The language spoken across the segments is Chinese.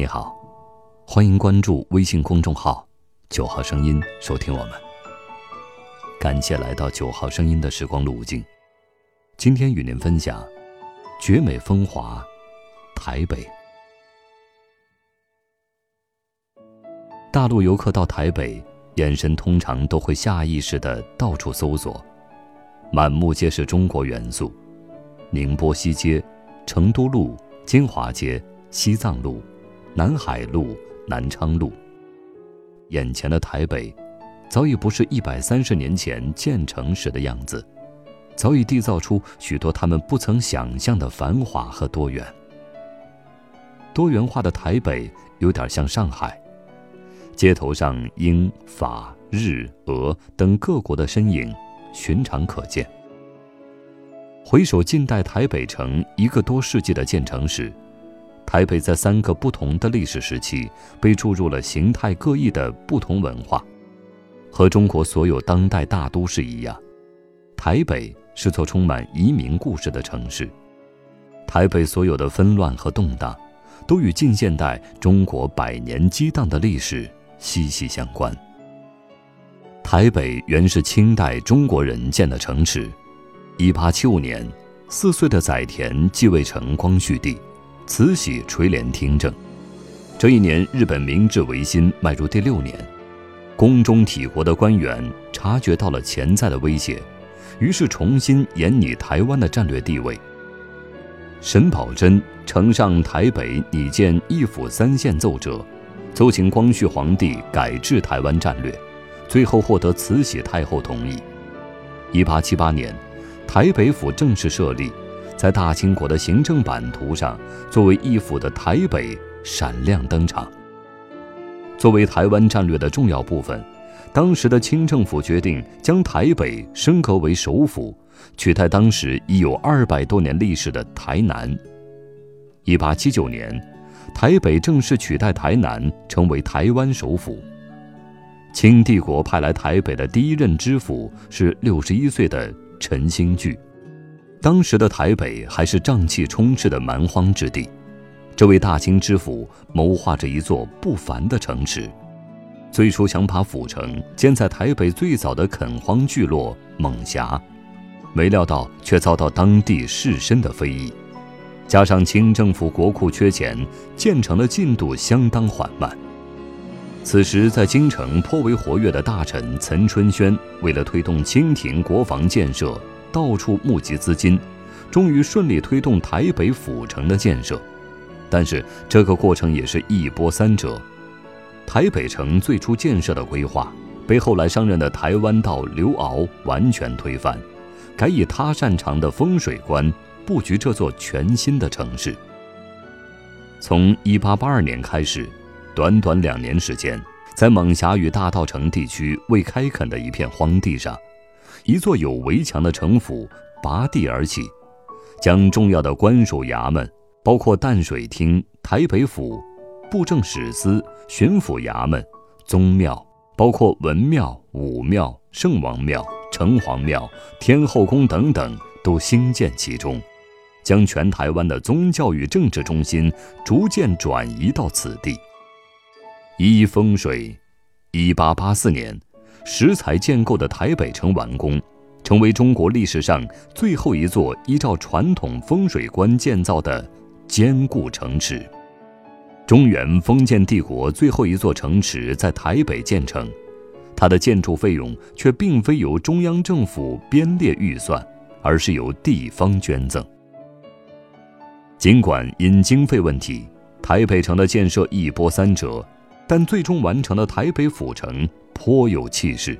你好，欢迎关注微信公众号“九号声音”，收听我们。感谢来到九号声音的时光路径。今天与您分享绝美风华台北。大陆游客到台北，眼神通常都会下意识的到处搜索，满目皆是中国元素：宁波西街、成都路、金华街、西藏路。南海路、南昌路。眼前的台北，早已不是一百三十年前建成时的样子，早已缔造出许多他们不曾想象的繁华和多元。多元化的台北有点像上海，街头上英、法、日、俄等各国的身影，寻常可见。回首近代台北城一个多世纪的建成史。台北在三个不同的历史时期被注入了形态各异的不同文化，和中国所有当代大都市一样，台北是座充满移民故事的城市。台北所有的纷乱和动荡，都与近现代中国百年激荡的历史息息相关。台北原是清代中国人建的城池。一八七五年，四岁的载湉继位成光绪帝。慈禧垂帘听政，这一年日本明治维新迈入第六年，宫中体国的官员察觉到了潜在的威胁，于是重新研拟台湾的战略地位。沈葆桢呈上台北拟建一府三县奏折，奏请光绪皇帝改制台湾战略，最后获得慈禧太后同意。一八七八年，台北府正式设立。在大清国的行政版图上，作为一府的台北闪亮登场。作为台湾战略的重要部分，当时的清政府决定将台北升格为首府，取代当时已有二百多年历史的台南。一八七九年，台北正式取代台南，成为台湾首府。清帝国派来台北的第一任知府是六十一岁的陈兴聚。当时的台北还是瘴气充斥的蛮荒之地，这位大清知府谋划着一座不凡的城池，最初想把府城建在台北最早的垦荒聚落猛峡，没料到却遭到当地士绅的非议，加上清政府国库缺钱，建成的进度相当缓慢。此时在京城颇为活跃的大臣岑春轩，为了推动清廷国防建设。到处募集资金，终于顺利推动台北府城的建设。但是这个过程也是一波三折。台北城最初建设的规划，被后来上任的台湾道刘骜完全推翻，改以他擅长的风水观布局这座全新的城市。从1882年开始，短短两年时间，在猛峡与大稻城地区未开垦的一片荒地上。一座有围墙的城府拔地而起，将重要的官署衙门，包括淡水厅、台北府、布政使司、巡抚衙门、宗庙，包括文庙、武庙、圣王庙、城隍庙、天后宫等等，都兴建其中，将全台湾的宗教与政治中心逐渐转移到此地。依风水，一八八四年。石材建构的台北城完工，成为中国历史上最后一座依照传统风水观建造的坚固城池。中原封建帝国最后一座城池在台北建成，它的建筑费用却并非由中央政府编列预算，而是由地方捐赠。尽管因经费问题，台北城的建设一波三折，但最终完成的台北府城。颇有气势，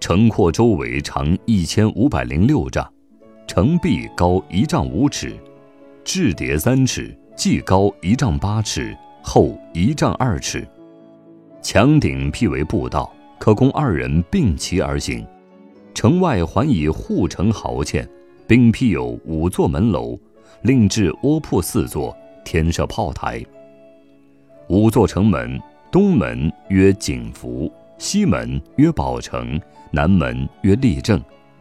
城廓周围长一千五百零六丈，城壁高一丈五尺，雉叠三尺，计高一丈八尺，厚一丈二尺，墙顶辟为步道，可供二人并骑而行。城外环以护城壕堑，并辟有五座门楼，另置窝铺四座，添设炮台。五座城门，东门曰景福，西门曰宝城，南门曰立正，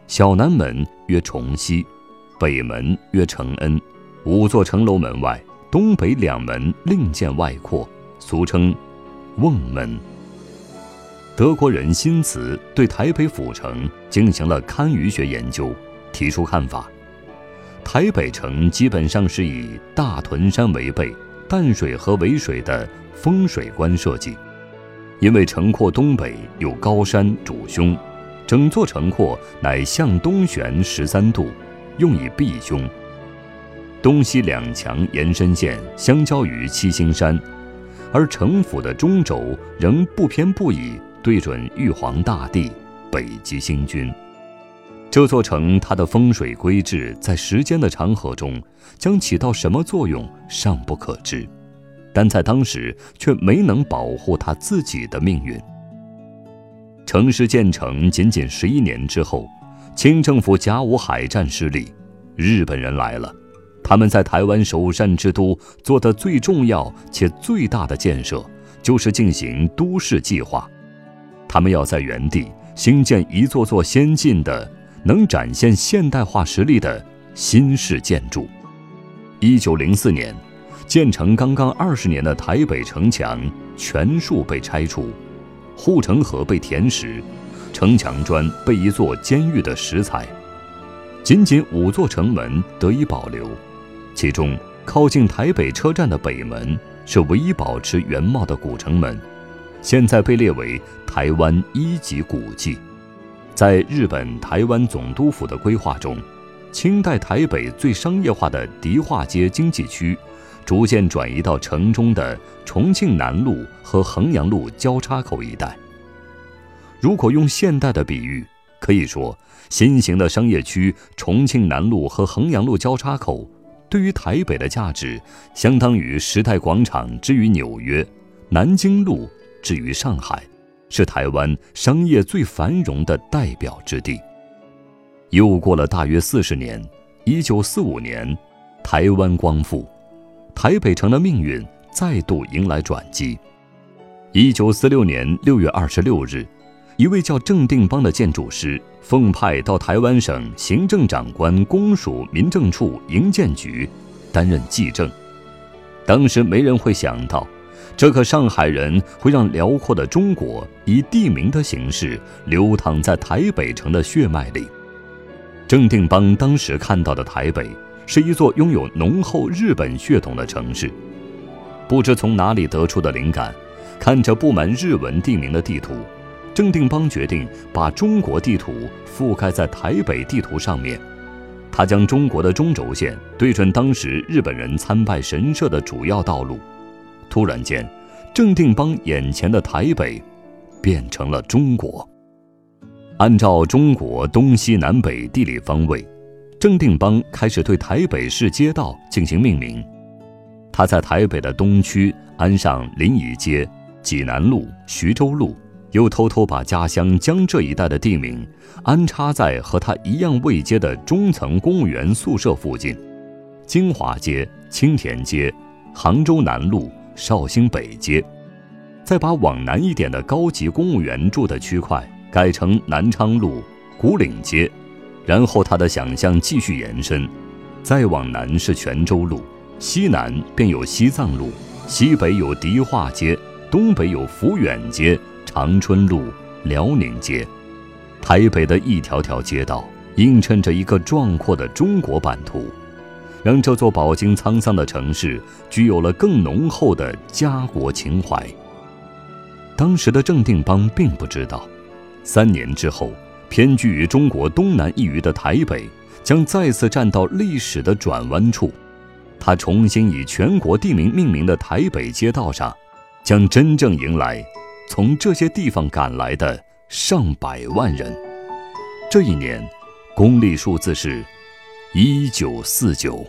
小南门曰崇西，北门曰承恩。五座城楼门外，东北两门另建外扩，俗称瓮门。德国人辛茨对台北府城进行了堪舆学研究，提出看法：台北城基本上是以大屯山为背。淡水河为水的风水观设计，因为城廓东北有高山主凶，整座城廓乃向东旋十三度，用以避凶。东西两墙延伸线相交于七星山，而城府的中轴仍不偏不倚对准玉皇大帝，北极星君。这座城它的风水规制在时间的长河中将起到什么作用尚不可知，但在当时却没能保护他自己的命运。城市建成仅仅十一年之后，清政府甲午海战失利，日本人来了，他们在台湾首善之都做的最重要且最大的建设就是进行都市计划，他们要在原地兴建一座座先进的。能展现现代化实力的新式建筑。一九零四年，建成刚刚二十年的台北城墙全数被拆除，护城河被填实，城墙砖被一座监狱的石材。仅仅五座城门得以保留，其中靠近台北车站的北门是唯一保持原貌的古城门，现在被列为台湾一级古迹。在日本台湾总督府的规划中，清代台北最商业化的迪化街经济区，逐渐转移到城中的重庆南路和衡阳路交叉口一带。如果用现代的比喻，可以说，新型的商业区重庆南路和衡阳路交叉口，对于台北的价值，相当于时代广场之于纽约，南京路之于上海。是台湾商业最繁荣的代表之地。又过了大约四十年，一九四五年，台湾光复，台北城的命运再度迎来转机。一九四六年六月二十六日，一位叫郑定邦的建筑师奉派到台湾省行政长官公署民政处营建局担任记政。当时没人会想到。这个上海人会让辽阔的中国以地名的形式流淌在台北城的血脉里。郑定邦当时看到的台北是一座拥有浓厚日本血统的城市。不知从哪里得出的灵感，看着布满日文地名的地图，郑定邦决定把中国地图覆盖在台北地图上面。他将中国的中轴线对准当时日本人参拜神社的主要道路。突然间，郑定邦眼前的台北变成了中国。按照中国东西南北地理方位，郑定邦开始对台北市街道进行命名。他在台北的东区安上临沂街、济南路、徐州路，又偷偷把家乡江浙一带的地名安插在和他一样位阶的中层公务员宿舍附近：金华街、青田街、杭州南路。绍兴北街，再把往南一点的高级公务员住的区块改成南昌路、古岭街，然后他的想象继续延伸，再往南是泉州路，西南便有西藏路，西北有迪化街，东北有抚远街、长春路、辽宁街，台北的一条条街道映衬着一个壮阔的中国版图。让这座饱经沧桑的城市具有了更浓厚的家国情怀。当时的郑定邦并不知道，三年之后，偏居于中国东南一隅的台北将再次站到历史的转弯处。它重新以全国地名命名的台北街道上，将真正迎来从这些地方赶来的上百万人。这一年，公历数字是。一九四九。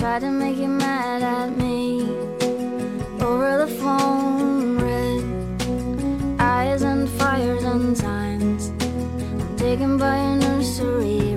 tried to make you mad at me over the phone. Red eyes and fires and signs. I'm taken by a nursery.